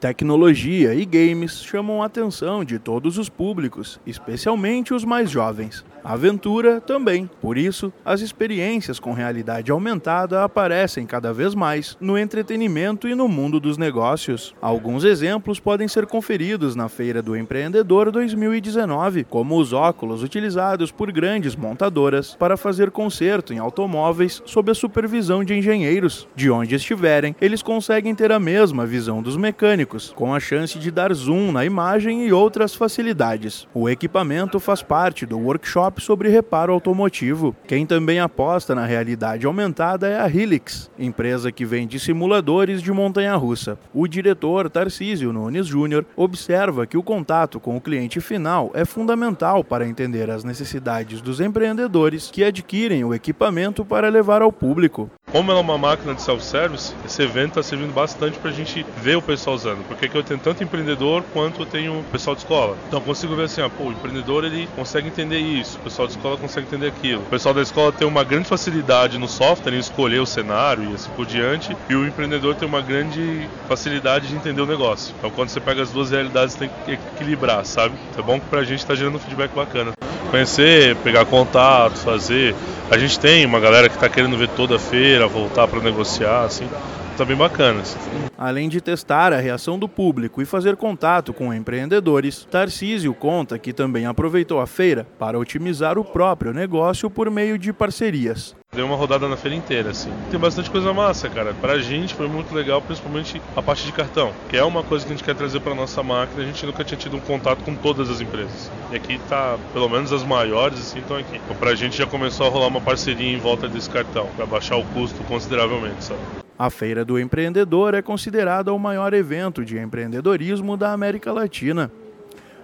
Tecnologia e games chamam a atenção de todos os públicos, especialmente os mais jovens. Aventura também. Por isso, as experiências com realidade aumentada aparecem cada vez mais no entretenimento e no mundo dos negócios. Alguns exemplos podem ser conferidos na Feira do Empreendedor 2019, como os óculos utilizados por grandes montadoras para fazer conserto em automóveis sob a supervisão de engenheiros. De onde estiverem, eles conseguem ter a mesma visão dos mecânicos, com a chance de dar zoom na imagem e outras facilidades. O equipamento faz parte do workshop sobre reparo automotivo. Quem também aposta na realidade aumentada é a Helix, empresa que vende simuladores de montanha-russa. O diretor Tarcísio Nunes Júnior observa que o contato com o cliente final é fundamental para entender as necessidades dos empreendedores que adquirem o equipamento para levar ao público. Como ela é uma máquina de self-service, esse evento está servindo bastante para a gente ver o pessoal usando. Porque eu tenho tanto empreendedor quanto eu tenho pessoal de escola. Então consigo ver assim, ah, pô, o empreendedor ele consegue entender isso, o pessoal de escola consegue entender aquilo. O pessoal da escola tem uma grande facilidade no software em escolher o cenário e assim por diante. E o empreendedor tem uma grande facilidade de entender o negócio. Então quando você pega as duas realidades, tem que equilibrar, sabe? Então, é bom que para a gente está gerando um feedback bacana. Conhecer, pegar contato, fazer a gente tem uma galera que está querendo ver toda a feira, voltar para negociar, assim, tá bem bacana. Assim. Além de testar a reação do público e fazer contato com empreendedores, Tarcísio conta que também aproveitou a feira para otimizar o próprio negócio por meio de parcerias. Dei uma rodada na feira inteira, assim. Tem bastante coisa massa, cara. Pra gente foi muito legal, principalmente a parte de cartão, que é uma coisa que a gente quer trazer pra nossa máquina. A gente nunca tinha tido um contato com todas as empresas. E aqui tá, pelo menos as maiores, assim, estão aqui. Então pra gente já começou a rolar uma parceria em volta desse cartão, pra baixar o custo consideravelmente, sabe? A Feira do Empreendedor é considerada o maior evento de empreendedorismo da América Latina.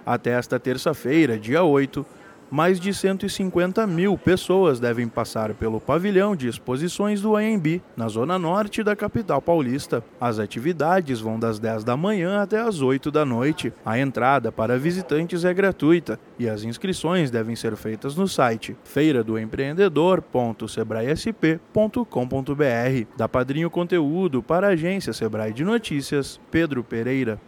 Até esta terça-feira, dia 8, mais de 150 mil pessoas devem passar pelo pavilhão de exposições do AMB, na zona norte da capital paulista. As atividades vão das 10 da manhã até as 8 da noite. A entrada para visitantes é gratuita e as inscrições devem ser feitas no site feiradoempreendedor.sebraesp.com.br. Da Padrinho Conteúdo para a agência Sebrae de Notícias, Pedro Pereira.